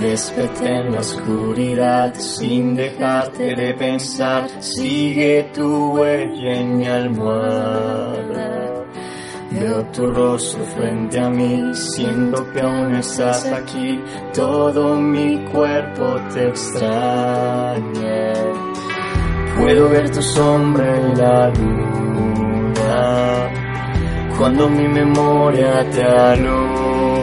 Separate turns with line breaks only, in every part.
Desperté en la oscuridad sin dejarte de pensar. Sigue tu huella en mi almohada. Veo tu rostro frente a mí, siento que aún estás aquí. Todo mi cuerpo te extraña. Puedo ver tu sombra en la luna. Cuando mi memoria te alumbra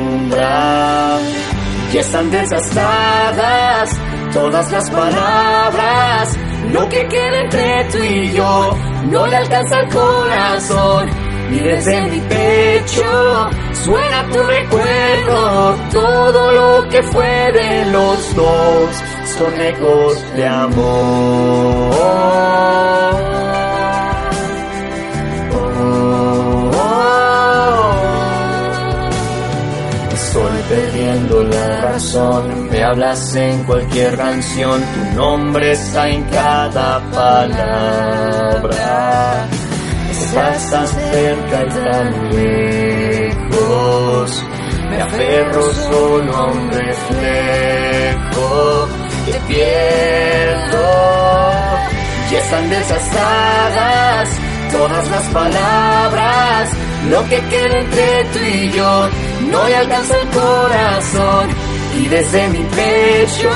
y están desgastadas todas las palabras. Lo que queda entre tú y yo no le alcanza el corazón. Y desde mi pecho suena tu recuerdo. Todo lo que fue de los dos son ecos de amor. Estoy perdiendo la razón, me hablas en cualquier canción, tu nombre está en cada palabra. Estás tan cerca y tan lejos, me aferro solo a un reflejo, te pierdo. Y están desgastadas todas las palabras, lo que queda entre tú y yo no le alcanza el corazón. Y desde mi pecho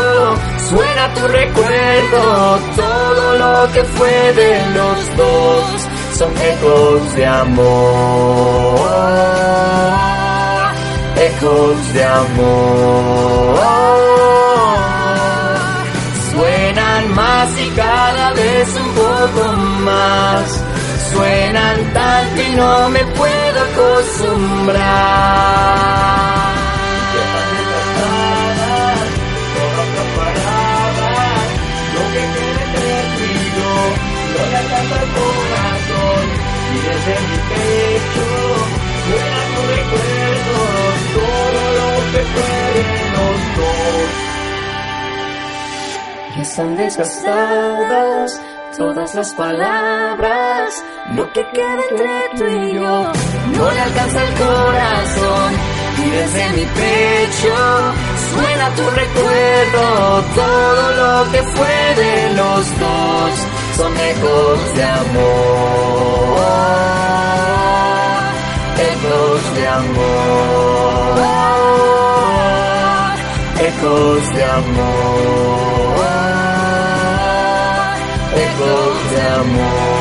suena tu recuerdo, todo lo que fue de los dos son ecos de amor, ecos de amor, suenan más y cada vez un poco más. Suenan tanto y no me puedo acostumbrar. Lo que quiere no le desde mi pecho suena tu recuerdo, todo lo que fueron los dos. Y están desgastadas todas las palabras, lo que queda entre tú y yo, no le alcanza el corazón. Y desde mi pecho suena tu recuerdo, todo lo que fue de los dos son ecos de amor, ecos de amor, ecos de amor. Ecos de amor.